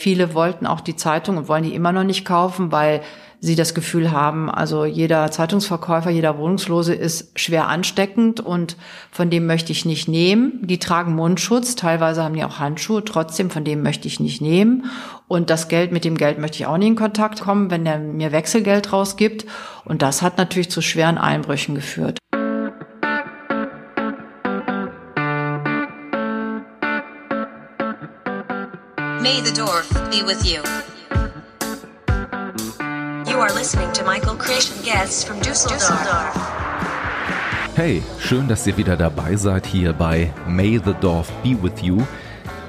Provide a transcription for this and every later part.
Viele wollten auch die Zeitung und wollen die immer noch nicht kaufen, weil sie das Gefühl haben, also jeder Zeitungsverkäufer, jeder Wohnungslose ist schwer ansteckend und von dem möchte ich nicht nehmen. Die tragen Mundschutz, teilweise haben die auch Handschuhe, trotzdem von dem möchte ich nicht nehmen. Und das Geld, mit dem Geld möchte ich auch nicht in Kontakt kommen, wenn der mir Wechselgeld rausgibt. Und das hat natürlich zu schweren Einbrüchen geführt. May the Dorf be with you. You are listening to Michael Krisch and guests from Düsseldorf. Hey, schön, dass ihr wieder dabei seid hier bei May the Dorf Be With You.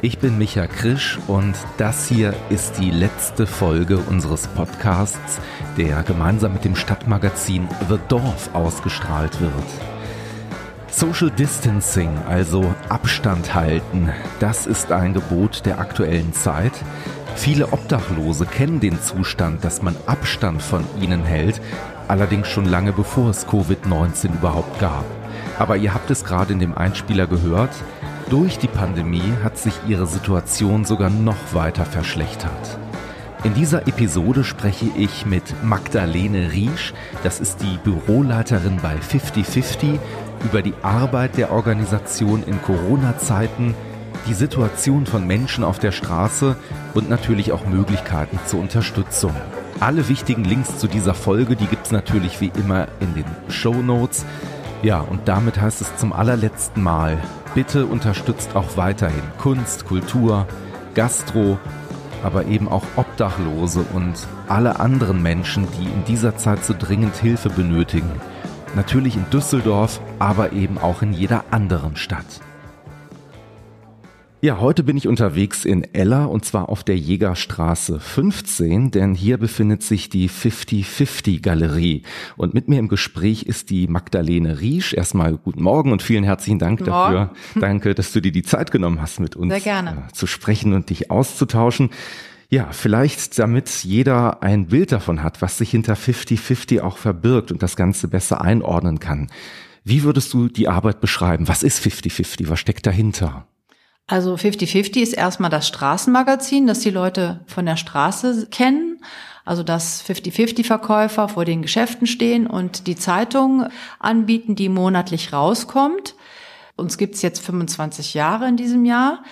Ich bin Micha Krisch und das hier ist die letzte Folge unseres Podcasts, der gemeinsam mit dem Stadtmagazin The Dorf ausgestrahlt wird. Social Distancing, also Abstand halten, das ist ein Gebot der aktuellen Zeit. Viele Obdachlose kennen den Zustand, dass man Abstand von ihnen hält, allerdings schon lange bevor es Covid-19 überhaupt gab. Aber ihr habt es gerade in dem Einspieler gehört, durch die Pandemie hat sich ihre Situation sogar noch weiter verschlechtert. In dieser Episode spreche ich mit Magdalene Riesch, das ist die Büroleiterin bei 5050, über die Arbeit der Organisation in Corona-Zeiten, die Situation von Menschen auf der Straße und natürlich auch Möglichkeiten zur Unterstützung. Alle wichtigen Links zu dieser Folge, die gibt's natürlich wie immer in den Show Notes. Ja, und damit heißt es zum allerletzten Mal, bitte unterstützt auch weiterhin Kunst, Kultur, Gastro, aber eben auch Obdachlose und alle anderen Menschen, die in dieser Zeit so dringend Hilfe benötigen. Natürlich in Düsseldorf, aber eben auch in jeder anderen Stadt. Ja, heute bin ich unterwegs in Eller und zwar auf der Jägerstraße 15, denn hier befindet sich die 50-50 Galerie. Und mit mir im Gespräch ist die Magdalene Riesch. Erstmal guten Morgen und vielen herzlichen Dank guten dafür. Morgen. Danke, dass du dir die Zeit genommen hast, mit uns äh, zu sprechen und dich auszutauschen. Ja, vielleicht damit jeder ein Bild davon hat, was sich hinter 50-50 auch verbirgt und das Ganze besser einordnen kann. Wie würdest du die Arbeit beschreiben? Was ist 50-50? Was steckt dahinter? Also 50-50 ist erstmal das Straßenmagazin, das die Leute von der Straße kennen. Also dass 50-50-Verkäufer vor den Geschäften stehen und die Zeitung anbieten, die monatlich rauskommt. Uns gibt's jetzt 25 Jahre in diesem Jahr.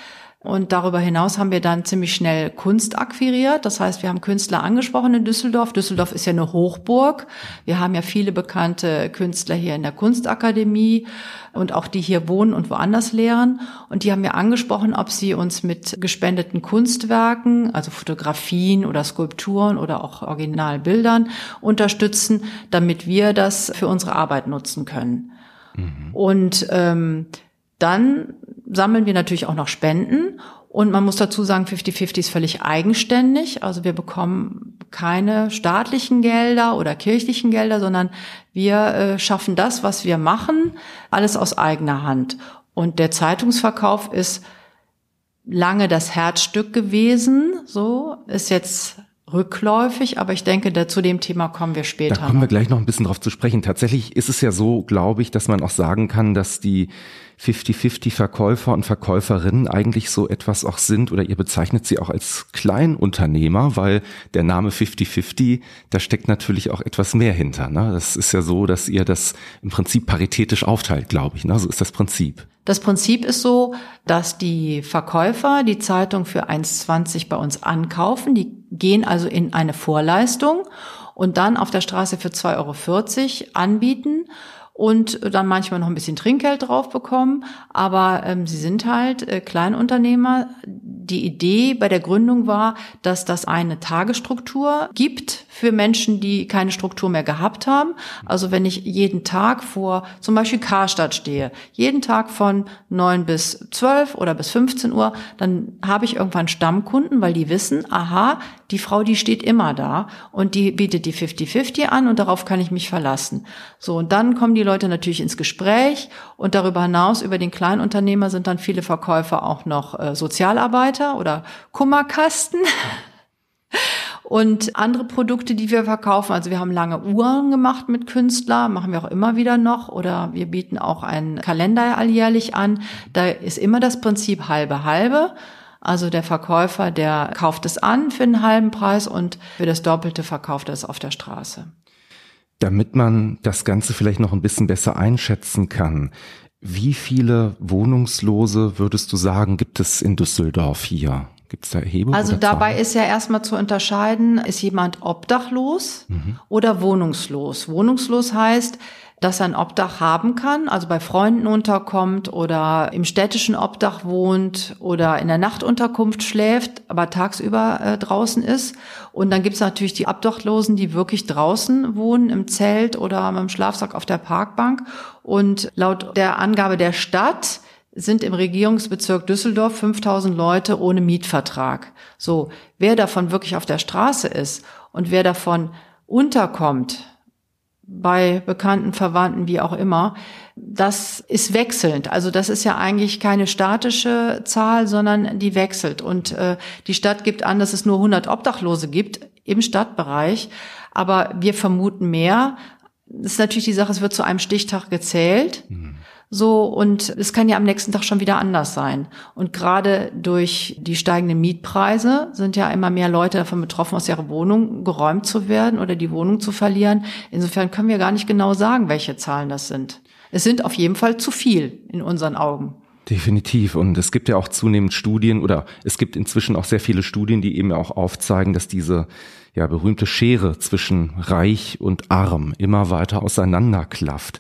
Und darüber hinaus haben wir dann ziemlich schnell Kunst akquiriert. Das heißt, wir haben Künstler angesprochen in Düsseldorf. Düsseldorf ist ja eine Hochburg. Wir haben ja viele bekannte Künstler hier in der Kunstakademie und auch die hier wohnen und woanders lehren. Und die haben wir angesprochen, ob sie uns mit gespendeten Kunstwerken, also Fotografien oder Skulpturen oder auch Originalbildern unterstützen, damit wir das für unsere Arbeit nutzen können. Mhm. Und ähm, dann sammeln wir natürlich auch noch Spenden. Und man muss dazu sagen, 50-50 ist völlig eigenständig. Also wir bekommen keine staatlichen Gelder oder kirchlichen Gelder, sondern wir äh, schaffen das, was wir machen, alles aus eigener Hand. Und der Zeitungsverkauf ist lange das Herzstück gewesen, so ist jetzt rückläufig, aber ich denke, da, zu dem Thema kommen wir später. Da kommen wir gleich noch ein bisschen drauf zu sprechen. Tatsächlich ist es ja so, glaube ich, dass man auch sagen kann, dass die 50-50 Verkäufer und Verkäuferinnen eigentlich so etwas auch sind oder ihr bezeichnet sie auch als Kleinunternehmer, weil der Name 50-50, da steckt natürlich auch etwas mehr hinter. Ne? Das ist ja so, dass ihr das im Prinzip paritätisch aufteilt, glaube ich. Ne? So ist das Prinzip. Das Prinzip ist so, dass die Verkäufer die Zeitung für 1,20 bei uns ankaufen. Die gehen also in eine Vorleistung und dann auf der Straße für 2,40 Euro anbieten und dann manchmal noch ein bisschen Trinkgeld drauf bekommen. Aber ähm, sie sind halt äh, Kleinunternehmer. Die Idee bei der Gründung war, dass das eine Tagesstruktur gibt für Menschen, die keine Struktur mehr gehabt haben. Also wenn ich jeden Tag vor zum Beispiel Karstadt stehe, jeden Tag von neun bis zwölf oder bis 15 Uhr, dann habe ich irgendwann Stammkunden, weil die wissen, aha, die Frau, die steht immer da und die bietet die 50-50 an und darauf kann ich mich verlassen. So, und dann kommen die Leute natürlich ins Gespräch und darüber hinaus, über den Kleinunternehmer sind dann viele Verkäufer auch noch äh, Sozialarbeiter oder Kummerkasten. Und andere Produkte, die wir verkaufen, also wir haben lange Uhren gemacht mit Künstler, machen wir auch immer wieder noch. Oder wir bieten auch einen Kalender alljährlich an. Da ist immer das Prinzip halbe halbe. Also der Verkäufer, der kauft es an für einen halben Preis und für das Doppelte verkauft er es auf der Straße. Damit man das Ganze vielleicht noch ein bisschen besser einschätzen kann, wie viele Wohnungslose würdest du sagen, gibt es in Düsseldorf hier? Gibt es da Erhebungen? Also dabei ist ja erstmal zu unterscheiden, ist jemand obdachlos mhm. oder wohnungslos. Wohnungslos heißt, dass er ein Obdach haben kann, also bei Freunden unterkommt oder im städtischen Obdach wohnt oder in der Nachtunterkunft schläft, aber tagsüber äh, draußen ist. Und dann gibt es natürlich die Obdachlosen, die wirklich draußen wohnen, im Zelt oder mit dem Schlafsack auf der Parkbank. Und laut der Angabe der Stadt sind im Regierungsbezirk Düsseldorf 5000 Leute ohne Mietvertrag. So, wer davon wirklich auf der Straße ist und wer davon unterkommt, bei Bekannten, Verwandten, wie auch immer, das ist wechselnd. Also das ist ja eigentlich keine statische Zahl, sondern die wechselt. Und äh, die Stadt gibt an, dass es nur 100 Obdachlose gibt im Stadtbereich, aber wir vermuten mehr. Das ist natürlich die Sache, es wird zu einem Stichtag gezählt. Mhm. So, und es kann ja am nächsten Tag schon wieder anders sein. Und gerade durch die steigenden Mietpreise sind ja immer mehr Leute davon betroffen, aus ihrer Wohnung geräumt zu werden oder die Wohnung zu verlieren. Insofern können wir gar nicht genau sagen, welche Zahlen das sind. Es sind auf jeden Fall zu viel in unseren Augen. Definitiv. Und es gibt ja auch zunehmend Studien oder es gibt inzwischen auch sehr viele Studien, die eben auch aufzeigen, dass diese ja berühmte Schere zwischen reich und arm immer weiter auseinanderklafft.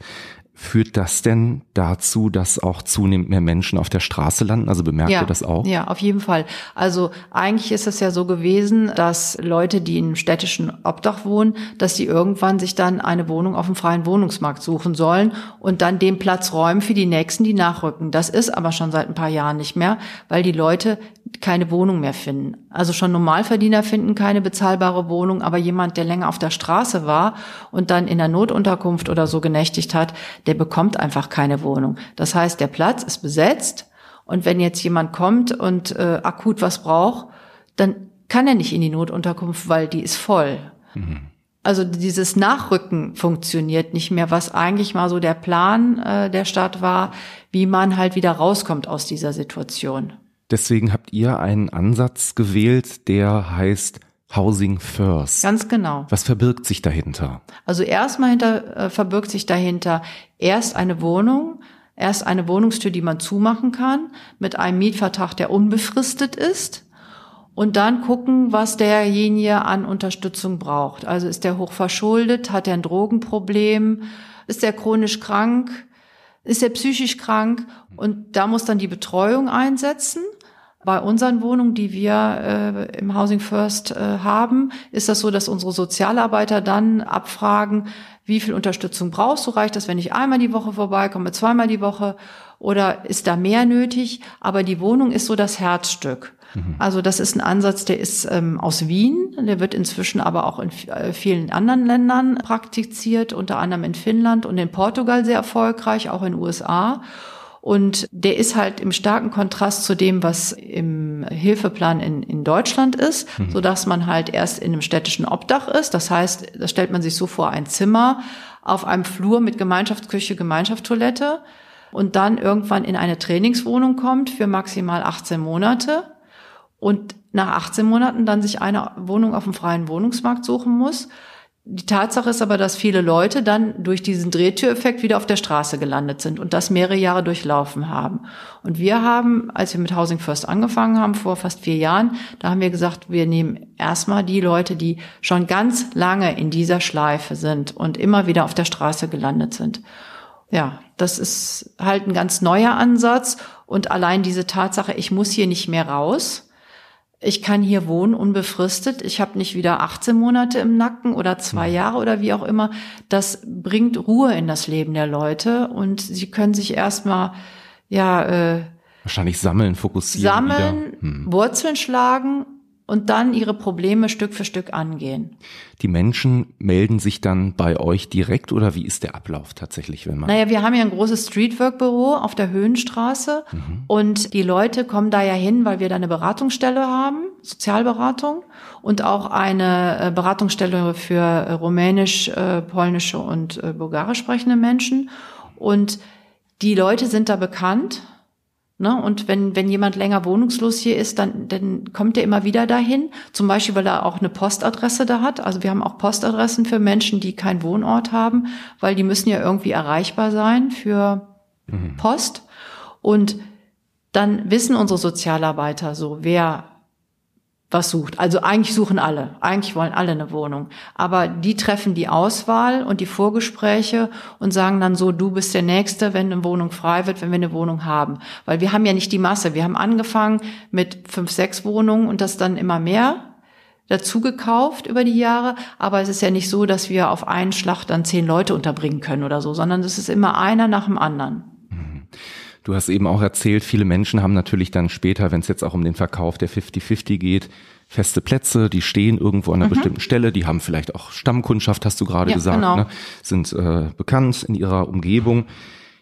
Führt das denn dazu, dass auch zunehmend mehr Menschen auf der Straße landen? Also bemerkt ja, ihr das auch? Ja, auf jeden Fall. Also eigentlich ist es ja so gewesen, dass Leute, die in städtischen Obdach wohnen, dass die irgendwann sich dann eine Wohnung auf dem freien Wohnungsmarkt suchen sollen und dann den Platz räumen für die Nächsten, die nachrücken. Das ist aber schon seit ein paar Jahren nicht mehr, weil die Leute keine Wohnung mehr finden. Also schon Normalverdiener finden keine bezahlbare Wohnung, aber jemand, der länger auf der Straße war und dann in der Notunterkunft oder so genächtigt hat, der bekommt einfach keine Wohnung. Das heißt, der Platz ist besetzt und wenn jetzt jemand kommt und äh, akut was braucht, dann kann er nicht in die Notunterkunft, weil die ist voll. Mhm. Also dieses Nachrücken funktioniert nicht mehr, was eigentlich mal so der Plan äh, der Stadt war, wie man halt wieder rauskommt aus dieser Situation. Deswegen habt ihr einen Ansatz gewählt, der heißt Housing First. Ganz genau. Was verbirgt sich dahinter? Also erstmal hinter, äh, verbirgt sich dahinter erst eine Wohnung, erst eine Wohnungstür, die man zumachen kann, mit einem Mietvertrag, der unbefristet ist. Und dann gucken, was derjenige an Unterstützung braucht. Also ist der hoch verschuldet, hat er ein Drogenproblem, ist er chronisch krank, ist er psychisch krank und da muss dann die Betreuung einsetzen. Bei unseren Wohnungen, die wir äh, im Housing First äh, haben, ist das so, dass unsere Sozialarbeiter dann abfragen, wie viel Unterstützung brauchst du? Reicht das, wenn ich einmal die Woche vorbeikomme, zweimal die Woche? Oder ist da mehr nötig? Aber die Wohnung ist so das Herzstück. Mhm. Also das ist ein Ansatz, der ist ähm, aus Wien, der wird inzwischen aber auch in äh, vielen anderen Ländern praktiziert, unter anderem in Finnland und in Portugal sehr erfolgreich, auch in den USA. Und der ist halt im starken Kontrast zu dem, was im Hilfeplan in, in Deutschland ist, mhm. so dass man halt erst in einem städtischen Obdach ist. Das heißt, da stellt man sich so vor, ein Zimmer auf einem Flur mit Gemeinschaftsküche, Gemeinschaftstoilette und dann irgendwann in eine Trainingswohnung kommt für maximal 18 Monate und nach 18 Monaten dann sich eine Wohnung auf dem freien Wohnungsmarkt suchen muss die Tatsache ist aber, dass viele Leute dann durch diesen Drehtüreffekt wieder auf der Straße gelandet sind und das mehrere Jahre durchlaufen haben. Und wir haben, als wir mit Housing First angefangen haben, vor fast vier Jahren, da haben wir gesagt, wir nehmen erstmal die Leute, die schon ganz lange in dieser Schleife sind und immer wieder auf der Straße gelandet sind. Ja, das ist halt ein ganz neuer Ansatz und allein diese Tatsache, ich muss hier nicht mehr raus, ich kann hier wohnen unbefristet, ich habe nicht wieder 18 Monate im Nacken oder zwei mhm. Jahre oder wie auch immer. Das bringt Ruhe in das Leben der Leute und sie können sich erstmal ja äh, wahrscheinlich sammeln, fokussieren, sammeln, hm. Wurzeln schlagen und dann ihre Probleme Stück für Stück angehen. Die Menschen melden sich dann bei euch direkt oder wie ist der Ablauf tatsächlich, wenn man? Naja, wir haben ja ein großes Streetwork-Büro auf der Höhenstraße mhm. und die Leute kommen da ja hin, weil wir da eine Beratungsstelle haben, Sozialberatung und auch eine äh, Beratungsstelle für äh, rumänisch, äh, polnische und bulgarisch sprechende Menschen und die Leute sind da bekannt Ne? Und wenn, wenn jemand länger wohnungslos hier ist, dann, dann kommt er immer wieder dahin. Zum Beispiel, weil er auch eine Postadresse da hat. Also wir haben auch Postadressen für Menschen, die keinen Wohnort haben, weil die müssen ja irgendwie erreichbar sein für mhm. Post. Und dann wissen unsere Sozialarbeiter so, wer was sucht. Also eigentlich suchen alle. Eigentlich wollen alle eine Wohnung. Aber die treffen die Auswahl und die Vorgespräche und sagen dann so, du bist der Nächste, wenn eine Wohnung frei wird, wenn wir eine Wohnung haben. Weil wir haben ja nicht die Masse. Wir haben angefangen mit fünf, sechs Wohnungen und das dann immer mehr dazu gekauft über die Jahre. Aber es ist ja nicht so, dass wir auf einen Schlag dann zehn Leute unterbringen können oder so, sondern es ist immer einer nach dem anderen. Du hast eben auch erzählt, viele Menschen haben natürlich dann später, wenn es jetzt auch um den Verkauf der 50-50 geht, feste Plätze, die stehen irgendwo an einer mhm. bestimmten Stelle, die haben vielleicht auch Stammkundschaft, hast du gerade ja, gesagt, genau. ne? sind äh, bekannt in ihrer Umgebung.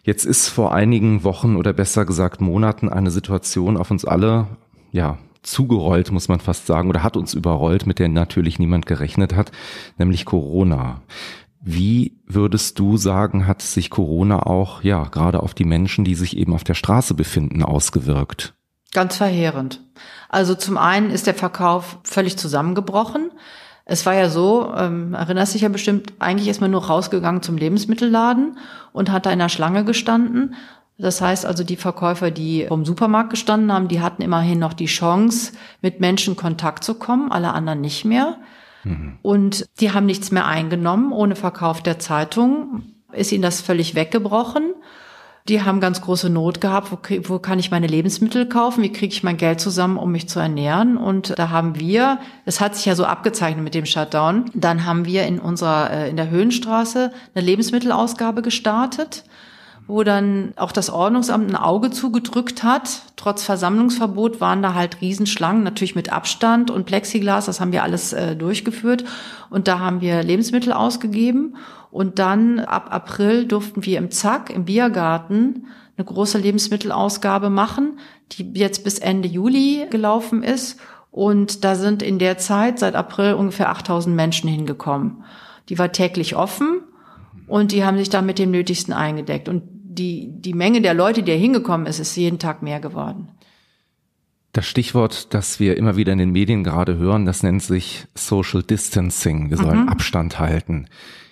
Jetzt ist vor einigen Wochen oder besser gesagt Monaten eine Situation auf uns alle, ja, zugerollt, muss man fast sagen, oder hat uns überrollt, mit der natürlich niemand gerechnet hat, nämlich Corona. Wie würdest du sagen, hat sich Corona auch, ja, gerade auf die Menschen, die sich eben auf der Straße befinden, ausgewirkt? Ganz verheerend. Also zum einen ist der Verkauf völlig zusammengebrochen. Es war ja so, ähm, erinnerst dich ja bestimmt, eigentlich ist man nur rausgegangen zum Lebensmittelladen und hat da in der Schlange gestanden. Das heißt also, die Verkäufer, die vom Supermarkt gestanden haben, die hatten immerhin noch die Chance, mit Menschen Kontakt zu kommen, alle anderen nicht mehr. Und die haben nichts mehr eingenommen ohne Verkauf der Zeitung. Ist ihnen das völlig weggebrochen. Die haben ganz große Not gehabt, wo, wo kann ich meine Lebensmittel kaufen, wie kriege ich mein Geld zusammen, um mich zu ernähren. Und da haben wir, es hat sich ja so abgezeichnet mit dem Shutdown, dann haben wir in unserer, äh, in der Höhenstraße eine Lebensmittelausgabe gestartet wo dann auch das Ordnungsamt ein Auge zugedrückt hat. Trotz Versammlungsverbot waren da halt Riesenschlangen, natürlich mit Abstand und Plexiglas, das haben wir alles äh, durchgeführt. Und da haben wir Lebensmittel ausgegeben. Und dann ab April durften wir im Zack, im Biergarten, eine große Lebensmittelausgabe machen, die jetzt bis Ende Juli gelaufen ist. Und da sind in der Zeit seit April ungefähr 8000 Menschen hingekommen. Die war täglich offen und die haben sich da mit dem Nötigsten eingedeckt. Und die, die Menge der Leute, die da hingekommen ist, ist jeden Tag mehr geworden. Das Stichwort, das wir immer wieder in den Medien gerade hören, das nennt sich Social Distancing. Wir sollen mhm. Abstand halten.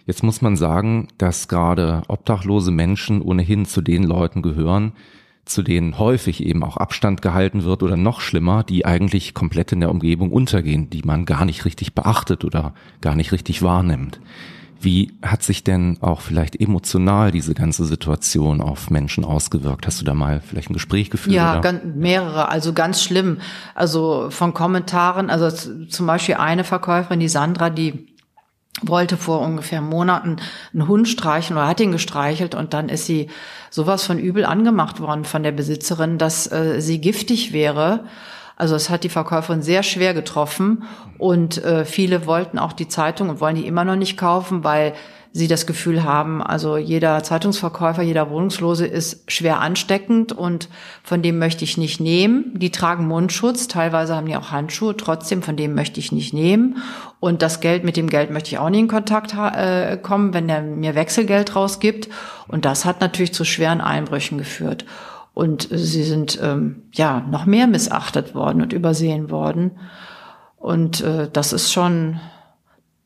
Jetzt muss man sagen, dass gerade obdachlose Menschen ohnehin zu den Leuten gehören, zu denen häufig eben auch Abstand gehalten wird oder noch schlimmer, die eigentlich komplett in der Umgebung untergehen, die man gar nicht richtig beachtet oder gar nicht richtig wahrnimmt. Wie hat sich denn auch vielleicht emotional diese ganze Situation auf Menschen ausgewirkt? Hast du da mal vielleicht ein Gespräch geführt? Ja, mehrere, also ganz schlimm. Also von Kommentaren, also zum Beispiel eine Verkäuferin, die Sandra, die wollte vor ungefähr Monaten einen Hund streicheln oder hat ihn gestreichelt und dann ist sie sowas von übel angemacht worden von der Besitzerin, dass äh, sie giftig wäre also es hat die Verkäuferin sehr schwer getroffen und äh, viele wollten auch die Zeitung und wollen die immer noch nicht kaufen, weil sie das Gefühl haben, also jeder Zeitungsverkäufer, jeder Wohnungslose ist schwer ansteckend und von dem möchte ich nicht nehmen. Die tragen Mundschutz, teilweise haben die auch Handschuhe, trotzdem von dem möchte ich nicht nehmen. Und das Geld, mit dem Geld möchte ich auch nicht in Kontakt äh, kommen, wenn der mir Wechselgeld rausgibt. Und das hat natürlich zu schweren Einbrüchen geführt. Und sie sind ähm, ja noch mehr missachtet worden und übersehen worden. Und äh, das ist schon,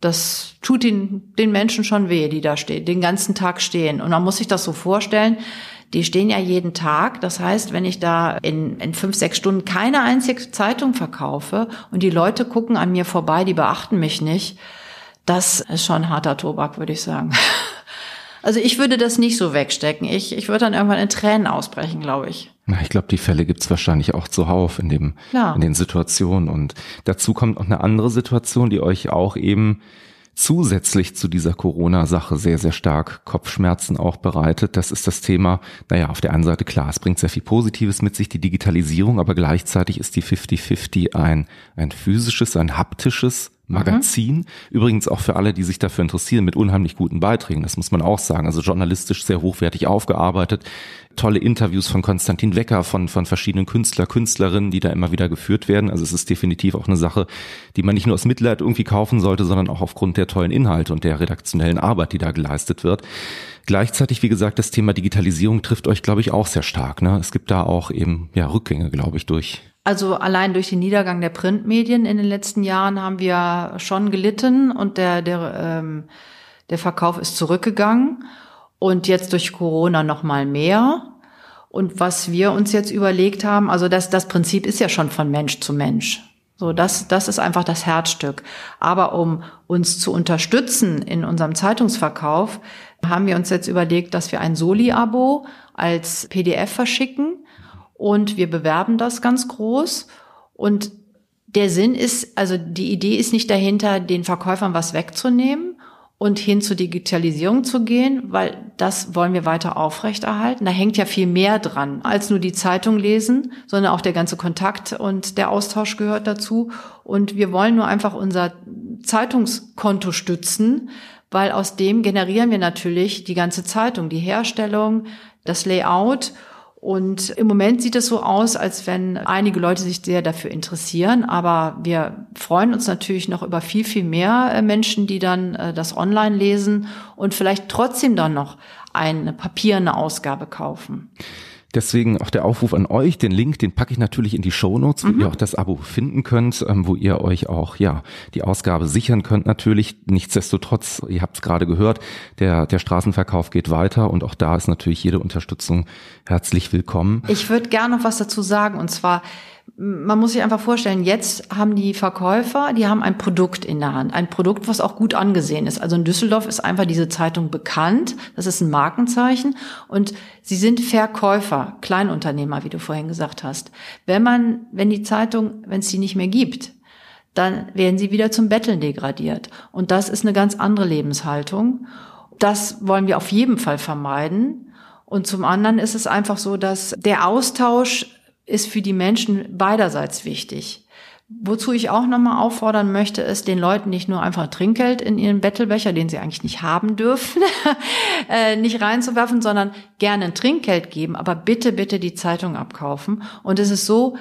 das tut den, den Menschen schon weh, die da stehen, den ganzen Tag stehen. Und man muss sich das so vorstellen, die stehen ja jeden Tag. Das heißt, wenn ich da in, in fünf, sechs Stunden keine einzige Zeitung verkaufe und die Leute gucken an mir vorbei, die beachten mich nicht, das ist schon harter Tobak, würde ich sagen. Also ich würde das nicht so wegstecken. Ich, ich würde dann irgendwann in Tränen ausbrechen, glaube ich. Na, ich glaube, die Fälle gibt's wahrscheinlich auch zuhauf in dem, ja. in den Situationen. Und dazu kommt noch eine andere Situation, die euch auch eben zusätzlich zu dieser Corona-Sache sehr, sehr stark Kopfschmerzen auch bereitet. Das ist das Thema, naja, auf der einen Seite klar, es bringt sehr viel Positives mit sich, die Digitalisierung, aber gleichzeitig ist die 50-50 ein, ein physisches, ein haptisches Magazin. Mhm. Übrigens auch für alle, die sich dafür interessieren, mit unheimlich guten Beiträgen. Das muss man auch sagen. Also journalistisch sehr hochwertig aufgearbeitet. Tolle Interviews von Konstantin Wecker, von, von verschiedenen Künstler, Künstlerinnen, die da immer wieder geführt werden. Also es ist definitiv auch eine Sache, die man nicht nur aus Mitleid irgendwie kaufen sollte, sondern auch aufgrund der tollen Inhalte und der redaktionellen Arbeit, die da geleistet wird. Gleichzeitig, wie gesagt, das Thema Digitalisierung trifft euch, glaube ich, auch sehr stark. Ne? Es gibt da auch eben ja Rückgänge, glaube ich, durch also allein durch den Niedergang der Printmedien in den letzten Jahren haben wir schon gelitten und der, der, ähm, der Verkauf ist zurückgegangen und jetzt durch Corona noch mal mehr. Und was wir uns jetzt überlegt haben, also das, das Prinzip ist ja schon von Mensch zu Mensch. So, das, das ist einfach das Herzstück. Aber um uns zu unterstützen in unserem Zeitungsverkauf, haben wir uns jetzt überlegt, dass wir ein Soli-Abo als PDF verschicken und wir bewerben das ganz groß. Und der Sinn ist, also die Idee ist nicht dahinter, den Verkäufern was wegzunehmen und hin zur Digitalisierung zu gehen, weil das wollen wir weiter aufrechterhalten. Da hängt ja viel mehr dran, als nur die Zeitung lesen, sondern auch der ganze Kontakt und der Austausch gehört dazu. Und wir wollen nur einfach unser Zeitungskonto stützen, weil aus dem generieren wir natürlich die ganze Zeitung, die Herstellung, das Layout und im Moment sieht es so aus, als wenn einige Leute sich sehr dafür interessieren. Aber wir freuen uns natürlich noch über viel, viel mehr äh, Menschen, die dann äh, das online lesen und vielleicht trotzdem dann noch eine papierne Ausgabe kaufen. Deswegen auch der Aufruf an euch. Den Link, den packe ich natürlich in die Show Notes, wo mhm. ihr auch das Abo finden könnt, ähm, wo ihr euch auch ja die Ausgabe sichern könnt. Natürlich nichtsdestotrotz, ihr habt es gerade gehört, der der Straßenverkauf geht weiter und auch da ist natürlich jede Unterstützung herzlich willkommen. Ich würde gerne noch was dazu sagen und zwar man muss sich einfach vorstellen, jetzt haben die Verkäufer, die haben ein Produkt in der Hand, ein Produkt, was auch gut angesehen ist. Also in Düsseldorf ist einfach diese Zeitung bekannt, das ist ein Markenzeichen und sie sind Verkäufer, Kleinunternehmer, wie du vorhin gesagt hast. Wenn man, wenn die Zeitung, wenn es sie nicht mehr gibt, dann werden sie wieder zum Betteln degradiert und das ist eine ganz andere Lebenshaltung. Das wollen wir auf jeden Fall vermeiden. Und zum anderen ist es einfach so, dass der Austausch ist für die Menschen beiderseits wichtig. Wozu ich auch nochmal auffordern möchte, ist den Leuten nicht nur einfach Trinkgeld in ihren Bettelbecher, den sie eigentlich nicht haben dürfen, äh, nicht reinzuwerfen, sondern gerne ein Trinkgeld geben, aber bitte, bitte die Zeitung abkaufen. Und es ist so,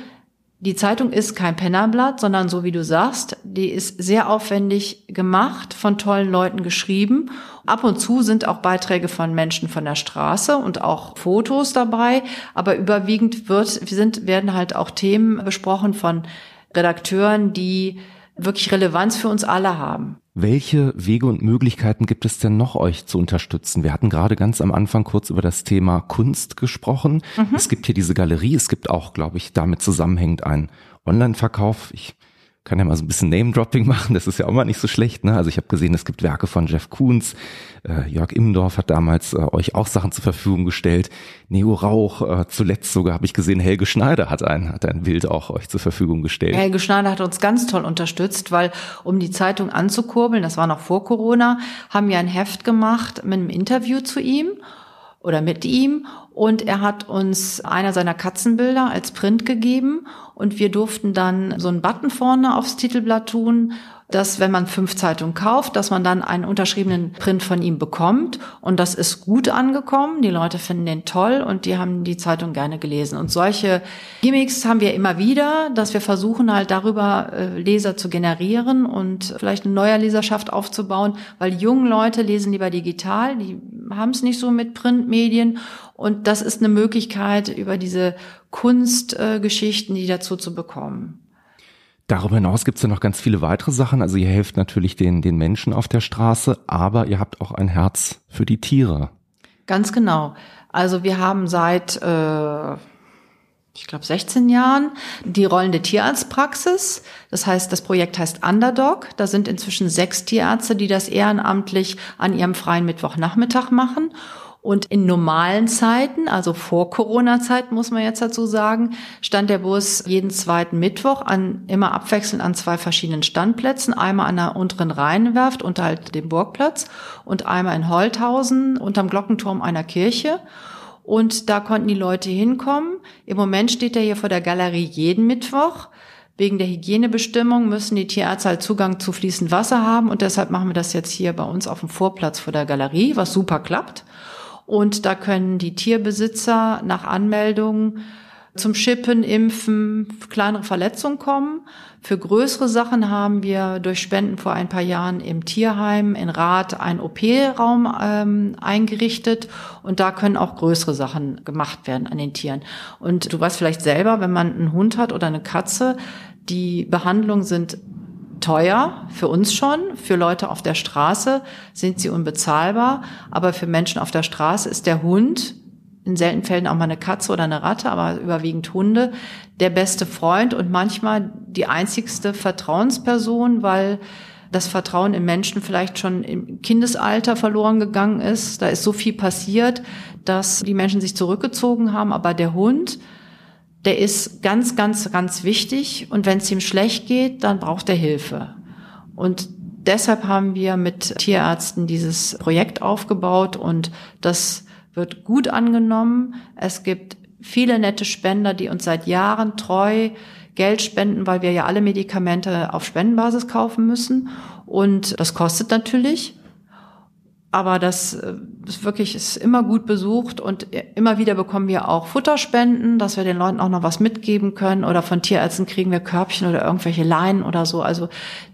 die Zeitung ist kein Pennerblatt, sondern so wie du sagst, die ist sehr aufwendig gemacht, von tollen Leuten geschrieben. Ab und zu sind auch Beiträge von Menschen von der Straße und auch Fotos dabei, aber überwiegend wird, sind, werden halt auch Themen besprochen von Redakteuren, die wirklich Relevanz für uns alle haben. Welche Wege und Möglichkeiten gibt es denn noch, euch zu unterstützen? Wir hatten gerade ganz am Anfang kurz über das Thema Kunst gesprochen. Mhm. Es gibt hier diese Galerie, es gibt auch, glaube ich, damit zusammenhängend einen Online-Verkauf. Ich kann ja mal so ein bisschen Name-Dropping machen, das ist ja auch mal nicht so schlecht. Ne? Also ich habe gesehen, es gibt Werke von Jeff Koons, äh, Jörg Immendorf hat damals äh, euch auch Sachen zur Verfügung gestellt, Neo Rauch, äh, zuletzt sogar habe ich gesehen, Helge Schneider hat ein, hat ein Bild auch euch zur Verfügung gestellt. Helge Schneider hat uns ganz toll unterstützt, weil um die Zeitung anzukurbeln, das war noch vor Corona, haben wir ein Heft gemacht mit einem Interview zu ihm oder mit ihm. Und er hat uns einer seiner Katzenbilder als Print gegeben. Und wir durften dann so einen Button vorne aufs Titelblatt tun dass wenn man fünf Zeitungen kauft, dass man dann einen unterschriebenen Print von ihm bekommt. Und das ist gut angekommen. Die Leute finden den toll und die haben die Zeitung gerne gelesen. Und solche Gimmicks haben wir immer wieder, dass wir versuchen halt darüber äh, Leser zu generieren und vielleicht eine neue Leserschaft aufzubauen, weil junge Leute lesen lieber digital, die haben es nicht so mit Printmedien. Und das ist eine Möglichkeit, über diese Kunstgeschichten, die dazu zu bekommen. Darüber hinaus gibt es ja noch ganz viele weitere Sachen. Also ihr helft natürlich den, den Menschen auf der Straße, aber ihr habt auch ein Herz für die Tiere. Ganz genau. Also wir haben seit, äh, ich glaube, 16 Jahren die rollende Tierarztpraxis. Das heißt, das Projekt heißt Underdog. Da sind inzwischen sechs Tierärzte, die das ehrenamtlich an ihrem freien Mittwochnachmittag machen. Und in normalen Zeiten, also vor Corona-Zeiten muss man jetzt dazu sagen, stand der Bus jeden zweiten Mittwoch an, immer abwechselnd an zwei verschiedenen Standplätzen. Einmal an der unteren Rheinwerft unterhalb dem Burgplatz und einmal in Holthausen unterm Glockenturm einer Kirche. Und da konnten die Leute hinkommen. Im Moment steht er hier vor der Galerie jeden Mittwoch Wegen der Hygienebestimmung müssen die Tierärzte halt Zugang zu fließend Wasser haben und deshalb machen wir das jetzt hier bei uns auf dem Vorplatz vor der Galerie, was super klappt. Und da können die Tierbesitzer nach Anmeldung zum Schippen, Impfen, kleinere Verletzungen kommen. Für größere Sachen haben wir durch Spenden vor ein paar Jahren im Tierheim in Rath einen OP-Raum ähm, eingerichtet und da können auch größere Sachen gemacht werden an den Tieren. Und du weißt vielleicht selber, wenn man einen Hund hat oder eine Katze, die Behandlungen sind teuer, für uns schon, für Leute auf der Straße sind sie unbezahlbar, aber für Menschen auf der Straße ist der Hund in seltenen Fällen auch mal eine Katze oder eine Ratte, aber überwiegend Hunde, der beste Freund und manchmal die einzigste Vertrauensperson, weil das Vertrauen in Menschen vielleicht schon im Kindesalter verloren gegangen ist. Da ist so viel passiert, dass die Menschen sich zurückgezogen haben, aber der Hund, der ist ganz, ganz, ganz wichtig und wenn es ihm schlecht geht, dann braucht er Hilfe. Und deshalb haben wir mit Tierärzten dieses Projekt aufgebaut und das wird gut angenommen. Es gibt viele nette Spender, die uns seit Jahren treu Geld spenden, weil wir ja alle Medikamente auf Spendenbasis kaufen müssen. Und das kostet natürlich. Aber das äh, ist wirklich ist immer gut besucht und immer wieder bekommen wir auch Futterspenden, dass wir den Leuten auch noch was mitgeben können oder von Tierärzten kriegen wir Körbchen oder irgendwelche Leinen oder so. Also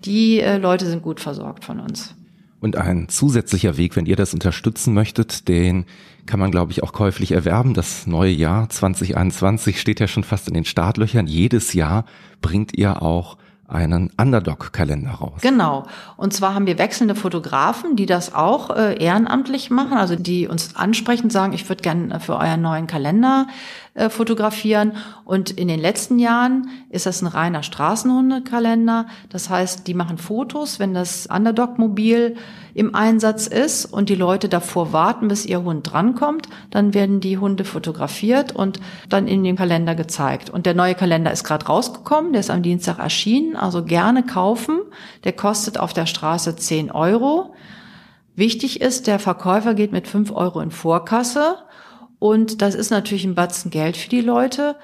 die äh, Leute sind gut versorgt von uns. Und ein zusätzlicher Weg, wenn ihr das unterstützen möchtet, den kann man, glaube ich, auch käuflich erwerben. Das neue Jahr 2021 steht ja schon fast in den Startlöchern. Jedes Jahr bringt ihr auch einen Underdog-Kalender raus. Genau. Und zwar haben wir wechselnde Fotografen, die das auch äh, ehrenamtlich machen, also die uns ansprechen, sagen, ich würde gerne für euren neuen Kalender äh, fotografieren. Und in den letzten Jahren ist das ein reiner Straßenhundekalender. Das heißt, die machen Fotos, wenn das Underdog-Mobil im Einsatz ist und die Leute davor warten, bis ihr Hund drankommt, dann werden die Hunde fotografiert und dann in dem Kalender gezeigt. Und der neue Kalender ist gerade rausgekommen, der ist am Dienstag erschienen, also gerne kaufen. Der kostet auf der Straße 10 Euro. Wichtig ist, der Verkäufer geht mit 5 Euro in Vorkasse und das ist natürlich ein Batzen Geld für die Leute.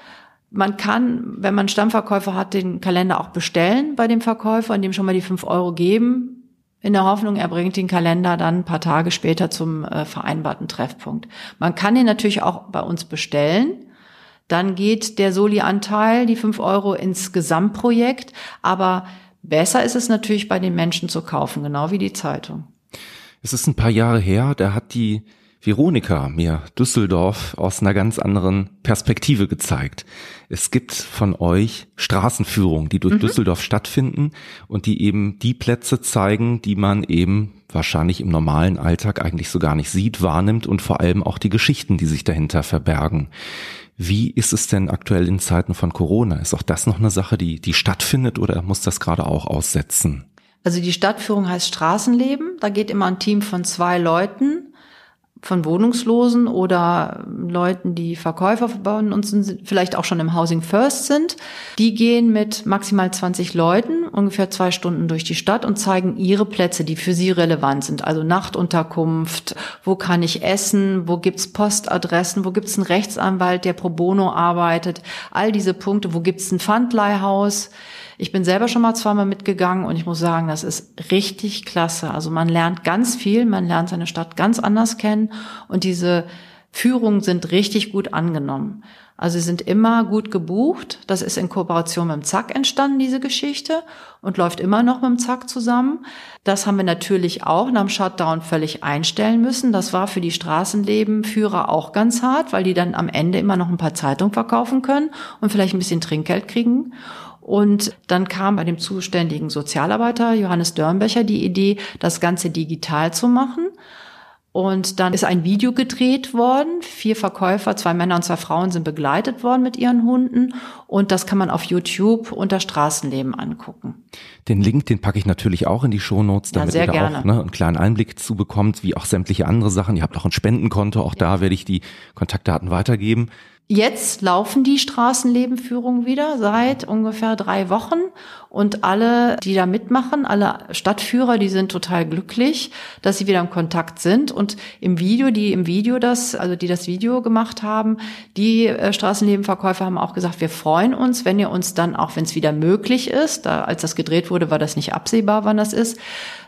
Man kann, wenn man Stammverkäufer hat, den Kalender auch bestellen bei dem Verkäufer und dem schon mal die fünf Euro geben, in der Hoffnung, er bringt den Kalender dann ein paar Tage später zum äh, vereinbarten Treffpunkt. Man kann ihn natürlich auch bei uns bestellen. Dann geht der Soli-Anteil, die fünf Euro, ins Gesamtprojekt. Aber besser ist es natürlich bei den Menschen zu kaufen, genau wie die Zeitung. Es ist ein paar Jahre her, da hat die Veronika mir Düsseldorf aus einer ganz anderen Perspektive gezeigt. Es gibt von euch Straßenführungen, die durch mhm. Düsseldorf stattfinden und die eben die Plätze zeigen, die man eben wahrscheinlich im normalen Alltag eigentlich so gar nicht sieht, wahrnimmt und vor allem auch die Geschichten, die sich dahinter verbergen. Wie ist es denn aktuell in Zeiten von Corona? Ist auch das noch eine Sache, die, die stattfindet oder muss das gerade auch aussetzen? Also die Stadtführung heißt Straßenleben. Da geht immer ein Team von zwei Leuten von Wohnungslosen oder Leuten, die Verkäufer bei uns sind, vielleicht auch schon im Housing First sind. Die gehen mit maximal 20 Leuten ungefähr zwei Stunden durch die Stadt und zeigen ihre Plätze, die für sie relevant sind. Also Nachtunterkunft, wo kann ich essen, wo gibt's Postadressen, wo gibt's einen Rechtsanwalt, der pro bono arbeitet. All diese Punkte, wo gibt's ein Pfandleihhaus. Ich bin selber schon mal zweimal mitgegangen und ich muss sagen, das ist richtig klasse. Also man lernt ganz viel, man lernt seine Stadt ganz anders kennen und diese Führungen sind richtig gut angenommen. Also sie sind immer gut gebucht. Das ist in Kooperation mit dem Zack entstanden, diese Geschichte, und läuft immer noch mit dem Zack zusammen. Das haben wir natürlich auch nach dem Shutdown völlig einstellen müssen. Das war für die Straßenlebenführer auch ganz hart, weil die dann am Ende immer noch ein paar Zeitungen verkaufen können und vielleicht ein bisschen Trinkgeld kriegen. Und dann kam bei dem zuständigen Sozialarbeiter Johannes Dörnbecher die Idee, das Ganze digital zu machen. Und dann ist ein Video gedreht worden. Vier Verkäufer, zwei Männer und zwei Frauen sind begleitet worden mit ihren Hunden. Und das kann man auf YouTube unter Straßenleben angucken. Den Link, den packe ich natürlich auch in die Shownotes, damit ja, ihr da gerne. auch ne, einen kleinen Einblick zu bekommt, wie auch sämtliche andere Sachen. Ihr habt auch ein Spendenkonto, auch ja. da werde ich die Kontaktdaten weitergeben. Jetzt laufen die Straßenlebenführungen wieder seit ungefähr drei Wochen. Und alle, die da mitmachen, alle Stadtführer, die sind total glücklich, dass sie wieder im Kontakt sind. Und im Video, die im Video das, also die das Video gemacht haben, die äh, Straßenlebenverkäufer haben auch gesagt, wir freuen uns, wenn ihr uns dann, auch wenn es wieder möglich ist, da, als das gedreht wurde, war das nicht absehbar, wann das ist,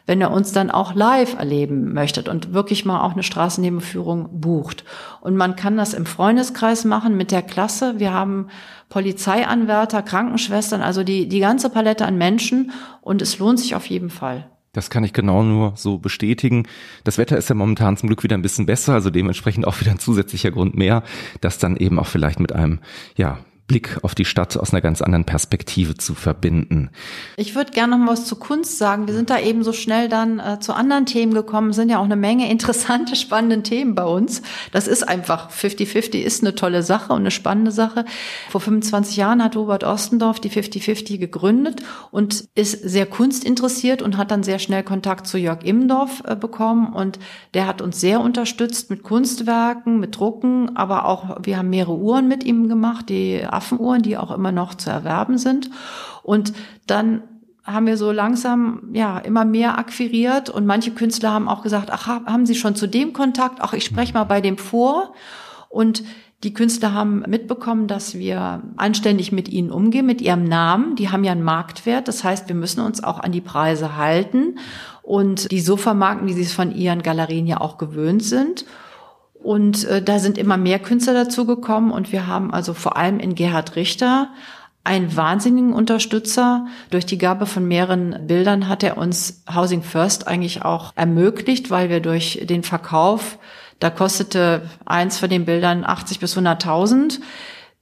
wenn ihr uns dann auch live erleben möchtet und wirklich mal auch eine Straßennebenführung bucht. Und man kann das im Freundeskreis machen mit der Klasse. Wir haben Polizeianwärter, Krankenschwestern, also die, die ganze Palette an Menschen und es lohnt sich auf jeden Fall. Das kann ich genau nur so bestätigen. Das Wetter ist ja momentan zum Glück wieder ein bisschen besser, also dementsprechend auch wieder ein zusätzlicher Grund mehr, das dann eben auch vielleicht mit einem, ja, Blick auf die Stadt aus einer ganz anderen Perspektive zu verbinden. Ich würde gerne noch was zu Kunst sagen. Wir sind da eben so schnell dann äh, zu anderen Themen gekommen, sind ja auch eine Menge interessante, spannende Themen bei uns. Das ist einfach 50-50 ist eine tolle Sache und eine spannende Sache. Vor 25 Jahren hat Robert Ostendorf die 50-50 gegründet und ist sehr kunstinteressiert und hat dann sehr schnell Kontakt zu Jörg Immendorf äh, bekommen und der hat uns sehr unterstützt mit Kunstwerken, mit Drucken, aber auch wir haben mehrere Uhren mit ihm gemacht, die Affenuhren, die auch immer noch zu erwerben sind. Und dann haben wir so langsam ja immer mehr akquiriert und manche Künstler haben auch gesagt, ach, haben Sie schon zu dem Kontakt? Ach, ich spreche mal bei dem vor. Und die Künstler haben mitbekommen, dass wir anständig mit ihnen umgehen, mit ihrem Namen. Die haben ja einen Marktwert. Das heißt, wir müssen uns auch an die Preise halten und die so vermarkten, wie sie es von ihren Galerien ja auch gewöhnt sind. Und äh, da sind immer mehr Künstler dazugekommen und wir haben also vor allem in Gerhard Richter einen wahnsinnigen Unterstützer. Durch die Gabe von mehreren Bildern hat er uns Housing First eigentlich auch ermöglicht, weil wir durch den Verkauf, da kostete eins von den Bildern 80 bis 100.000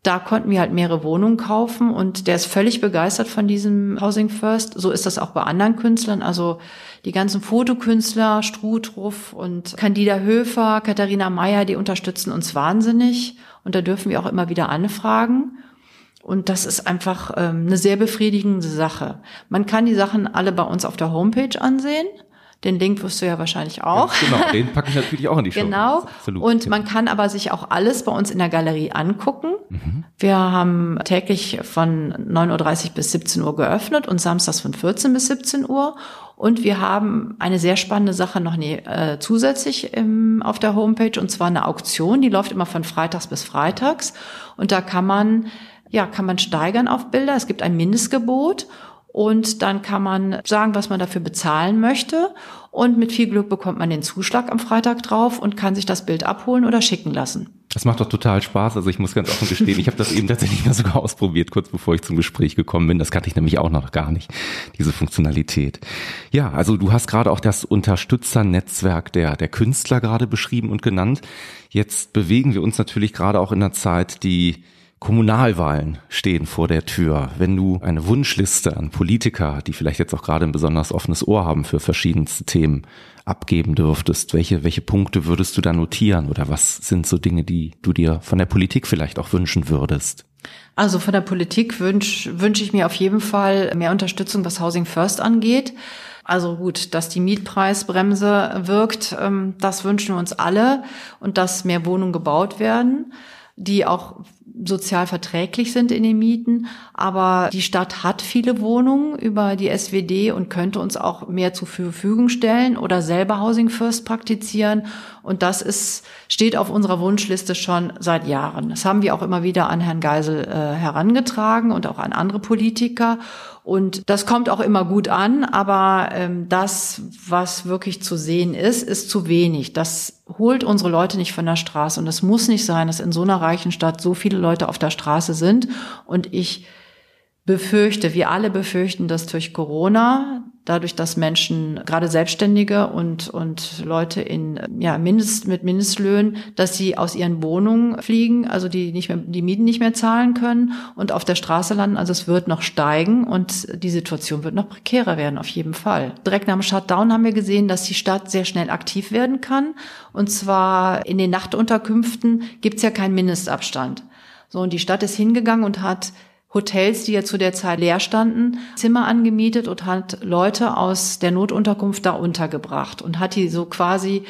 da konnten wir halt mehrere Wohnungen kaufen und der ist völlig begeistert von diesem Housing First. So ist das auch bei anderen Künstlern. Also die ganzen Fotokünstler, Strutruff und Candida Höfer, Katharina Meyer, die unterstützen uns wahnsinnig. Und da dürfen wir auch immer wieder anfragen. Und das ist einfach ähm, eine sehr befriedigende Sache. Man kann die Sachen alle bei uns auf der Homepage ansehen. Den Link wirst du ja wahrscheinlich auch. Ja, genau, den packe ich natürlich auch in die Show. Genau. Absolut. Und man kann aber sich auch alles bei uns in der Galerie angucken. Mhm. Wir haben täglich von 9.30 Uhr bis 17 Uhr geöffnet und samstags von 14 bis 17 Uhr. Und wir haben eine sehr spannende Sache noch nie, äh, zusätzlich im, auf der Homepage und zwar eine Auktion, die läuft immer von Freitags bis Freitags. Und da kann man ja, kann man steigern auf Bilder. Es gibt ein Mindestgebot und dann kann man sagen, was man dafür bezahlen möchte. Und mit viel Glück bekommt man den Zuschlag am Freitag drauf und kann sich das Bild abholen oder schicken lassen. Das macht doch total Spaß. Also ich muss ganz offen gestehen, ich habe das eben tatsächlich mal sogar ausprobiert, kurz bevor ich zum Gespräch gekommen bin. Das kannte ich nämlich auch noch gar nicht, diese Funktionalität. Ja, also du hast gerade auch das Unterstützernetzwerk der, der Künstler gerade beschrieben und genannt. Jetzt bewegen wir uns natürlich gerade auch in einer Zeit, die Kommunalwahlen stehen vor der Tür. Wenn du eine Wunschliste an Politiker, die vielleicht jetzt auch gerade ein besonders offenes Ohr haben für verschiedenste Themen, abgeben dürftest, welche, welche Punkte würdest du da notieren oder was sind so Dinge, die du dir von der Politik vielleicht auch wünschen würdest? Also von der Politik wünsche wünsch ich mir auf jeden Fall mehr Unterstützung, was Housing First angeht. Also gut, dass die Mietpreisbremse wirkt, ähm, das wünschen wir uns alle und dass mehr Wohnungen gebaut werden, die auch sozial verträglich sind in den Mieten. Aber die Stadt hat viele Wohnungen über die SWD und könnte uns auch mehr zur Verfügung stellen oder selber Housing First praktizieren. Und das ist, steht auf unserer Wunschliste schon seit Jahren. Das haben wir auch immer wieder an Herrn Geisel äh, herangetragen und auch an andere Politiker. Und das kommt auch immer gut an, aber ähm, das, was wirklich zu sehen ist, ist zu wenig. Das holt unsere Leute nicht von der Straße. Und es muss nicht sein, dass in so einer reichen Stadt so viele Leute auf der Straße sind. Und ich befürchte, wir alle befürchten, dass durch Corona dadurch, dass Menschen, gerade Selbstständige und, und Leute in, ja, Mindest, mit Mindestlöhnen, dass sie aus ihren Wohnungen fliegen, also die nicht mehr, die Mieten nicht mehr zahlen können und auf der Straße landen. Also es wird noch steigen und die Situation wird noch prekärer werden, auf jeden Fall. Direkt nach dem Shutdown haben wir gesehen, dass die Stadt sehr schnell aktiv werden kann. Und zwar in den Nachtunterkünften gibt's ja keinen Mindestabstand. So, und die Stadt ist hingegangen und hat Hotels, die ja zu der Zeit leer standen, Zimmer angemietet und hat Leute aus der Notunterkunft da untergebracht und hat die so quasi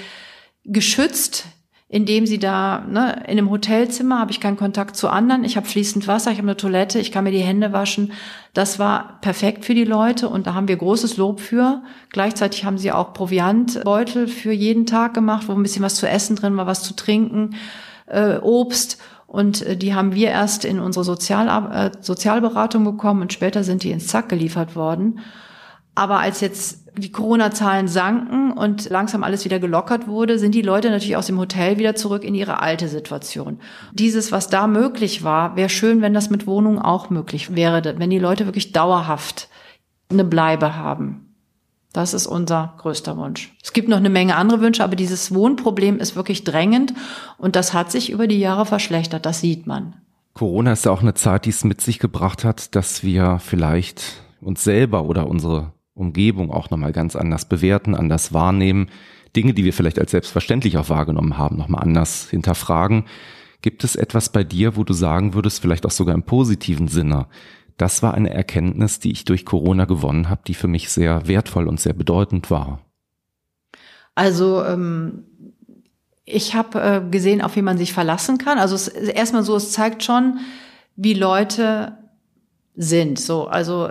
geschützt indem sie da, ne, in einem Hotelzimmer habe ich keinen Kontakt zu anderen, ich habe fließend Wasser, ich habe eine Toilette, ich kann mir die Hände waschen. Das war perfekt für die Leute und da haben wir großes Lob für. Gleichzeitig haben sie auch Proviantbeutel für jeden Tag gemacht, wo ein bisschen was zu essen drin war, was zu trinken, äh, Obst. Und äh, die haben wir erst in unsere Sozial äh, Sozialberatung bekommen und später sind die ins Zack geliefert worden. Aber als jetzt die Corona-Zahlen sanken und langsam alles wieder gelockert wurde, sind die Leute natürlich aus dem Hotel wieder zurück in ihre alte Situation. Dieses, was da möglich war, wäre schön, wenn das mit Wohnungen auch möglich wäre, wenn die Leute wirklich dauerhaft eine Bleibe haben. Das ist unser größter Wunsch. Es gibt noch eine Menge andere Wünsche, aber dieses Wohnproblem ist wirklich drängend und das hat sich über die Jahre verschlechtert, das sieht man. Corona ist ja auch eine Zeit, die es mit sich gebracht hat, dass wir vielleicht uns selber oder unsere Umgebung auch nochmal ganz anders bewerten, anders wahrnehmen, Dinge, die wir vielleicht als selbstverständlich auch wahrgenommen haben, nochmal anders hinterfragen. Gibt es etwas bei dir, wo du sagen würdest, vielleicht auch sogar im positiven Sinne, das war eine Erkenntnis, die ich durch Corona gewonnen habe, die für mich sehr wertvoll und sehr bedeutend war? Also ähm, ich habe äh, gesehen, auf wie man sich verlassen kann. Also es, erstmal so, es zeigt schon, wie Leute sind. So, also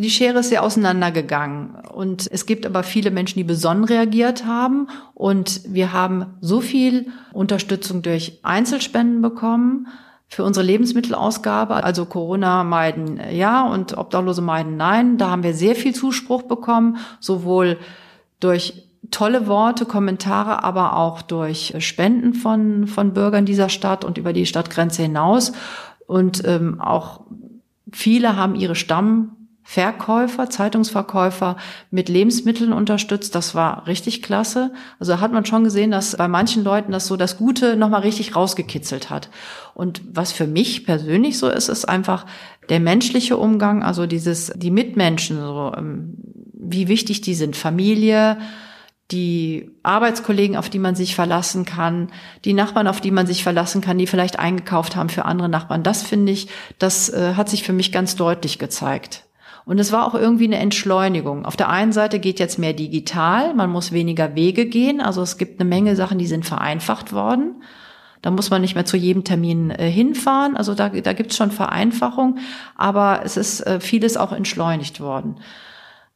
die Schere ist sehr auseinandergegangen. Und es gibt aber viele Menschen, die besonnen reagiert haben. Und wir haben so viel Unterstützung durch Einzelspenden bekommen für unsere Lebensmittelausgabe. Also Corona meiden ja und Obdachlose meiden nein. Da haben wir sehr viel Zuspruch bekommen, sowohl durch tolle Worte, Kommentare, aber auch durch Spenden von, von Bürgern dieser Stadt und über die Stadtgrenze hinaus. Und ähm, auch Viele haben ihre Stammverkäufer, Zeitungsverkäufer mit Lebensmitteln unterstützt. Das war richtig klasse. Also hat man schon gesehen, dass bei manchen Leuten das so das Gute nochmal richtig rausgekitzelt hat. Und was für mich persönlich so ist, ist einfach der menschliche Umgang, also dieses, die Mitmenschen, so, ähm, wie wichtig die sind, Familie, die Arbeitskollegen, auf die man sich verlassen kann, die Nachbarn, auf die man sich verlassen kann, die vielleicht eingekauft haben für andere Nachbarn. Das finde ich, das äh, hat sich für mich ganz deutlich gezeigt. Und es war auch irgendwie eine Entschleunigung. Auf der einen Seite geht jetzt mehr digital, man muss weniger Wege gehen. Also es gibt eine Menge Sachen, die sind vereinfacht worden. Da muss man nicht mehr zu jedem Termin äh, hinfahren. Also da, da gibt es schon Vereinfachung, aber es ist äh, vieles auch entschleunigt worden.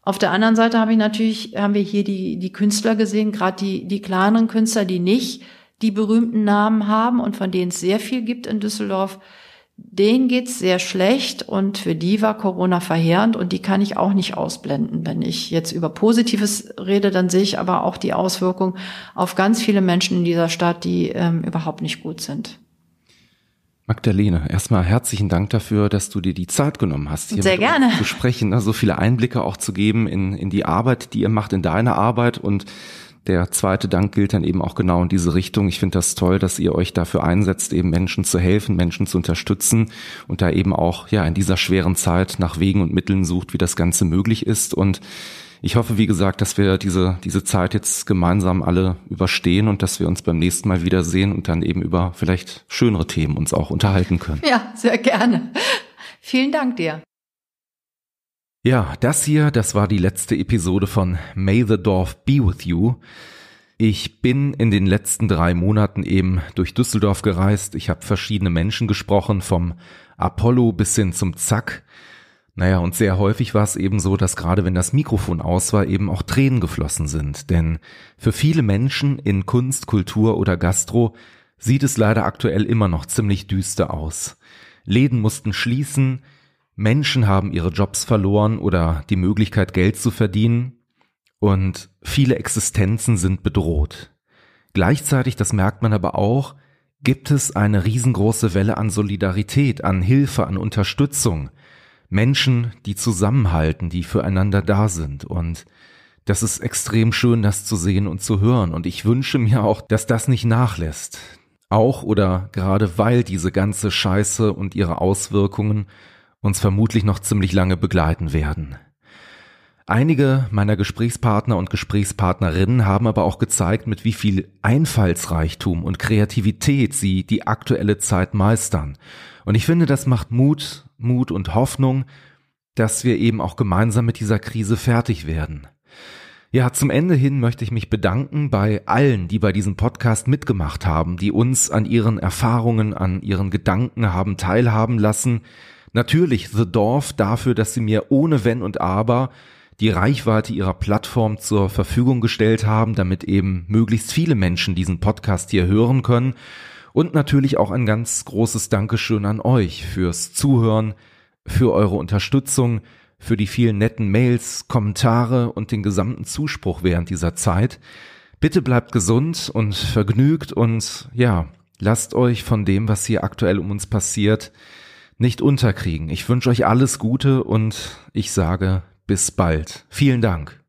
Auf der anderen Seite habe ich natürlich, haben wir hier die, die Künstler gesehen, gerade die, die kleineren Künstler, die nicht die berühmten Namen haben und von denen es sehr viel gibt in Düsseldorf. Denen geht's sehr schlecht und für die war Corona verheerend und die kann ich auch nicht ausblenden. Wenn ich jetzt über Positives rede, dann sehe ich aber auch die Auswirkung auf ganz viele Menschen in dieser Stadt, die ähm, überhaupt nicht gut sind. Magdalene, erstmal herzlichen Dank dafür, dass du dir die Zeit genommen hast, hier Sehr gerne. zu sprechen, ne? so viele Einblicke auch zu geben in, in die Arbeit, die ihr macht, in deine Arbeit und der zweite Dank gilt dann eben auch genau in diese Richtung. Ich finde das toll, dass ihr euch dafür einsetzt, eben Menschen zu helfen, Menschen zu unterstützen und da eben auch ja in dieser schweren Zeit nach Wegen und Mitteln sucht, wie das Ganze möglich ist und ich hoffe, wie gesagt, dass wir diese, diese Zeit jetzt gemeinsam alle überstehen und dass wir uns beim nächsten Mal wiedersehen und dann eben über vielleicht schönere Themen uns auch unterhalten können. Ja, sehr gerne. Vielen Dank dir. Ja, das hier, das war die letzte Episode von May the Dorf Be With You. Ich bin in den letzten drei Monaten eben durch Düsseldorf gereist. Ich habe verschiedene Menschen gesprochen, vom Apollo bis hin zum Zack. Naja, und sehr häufig war es eben so, dass gerade wenn das Mikrofon aus war, eben auch Tränen geflossen sind. Denn für viele Menschen in Kunst, Kultur oder Gastro sieht es leider aktuell immer noch ziemlich düster aus. Läden mussten schließen, Menschen haben ihre Jobs verloren oder die Möglichkeit, Geld zu verdienen und viele Existenzen sind bedroht. Gleichzeitig, das merkt man aber auch, gibt es eine riesengroße Welle an Solidarität, an Hilfe, an Unterstützung. Menschen, die zusammenhalten, die füreinander da sind. Und das ist extrem schön, das zu sehen und zu hören. Und ich wünsche mir auch, dass das nicht nachlässt. Auch oder gerade weil diese ganze Scheiße und ihre Auswirkungen uns vermutlich noch ziemlich lange begleiten werden. Einige meiner Gesprächspartner und Gesprächspartnerinnen haben aber auch gezeigt, mit wie viel Einfallsreichtum und Kreativität sie die aktuelle Zeit meistern. Und ich finde, das macht Mut Mut und Hoffnung, dass wir eben auch gemeinsam mit dieser Krise fertig werden. Ja, zum Ende hin möchte ich mich bedanken bei allen, die bei diesem Podcast mitgemacht haben, die uns an ihren Erfahrungen, an ihren Gedanken haben teilhaben lassen. Natürlich The Dorf dafür, dass sie mir ohne Wenn und Aber die Reichweite ihrer Plattform zur Verfügung gestellt haben, damit eben möglichst viele Menschen diesen Podcast hier hören können. Und natürlich auch ein ganz großes Dankeschön an euch fürs Zuhören, für eure Unterstützung, für die vielen netten Mails, Kommentare und den gesamten Zuspruch während dieser Zeit. Bitte bleibt gesund und vergnügt und ja, lasst euch von dem, was hier aktuell um uns passiert, nicht unterkriegen. Ich wünsche euch alles Gute und ich sage bis bald. Vielen Dank.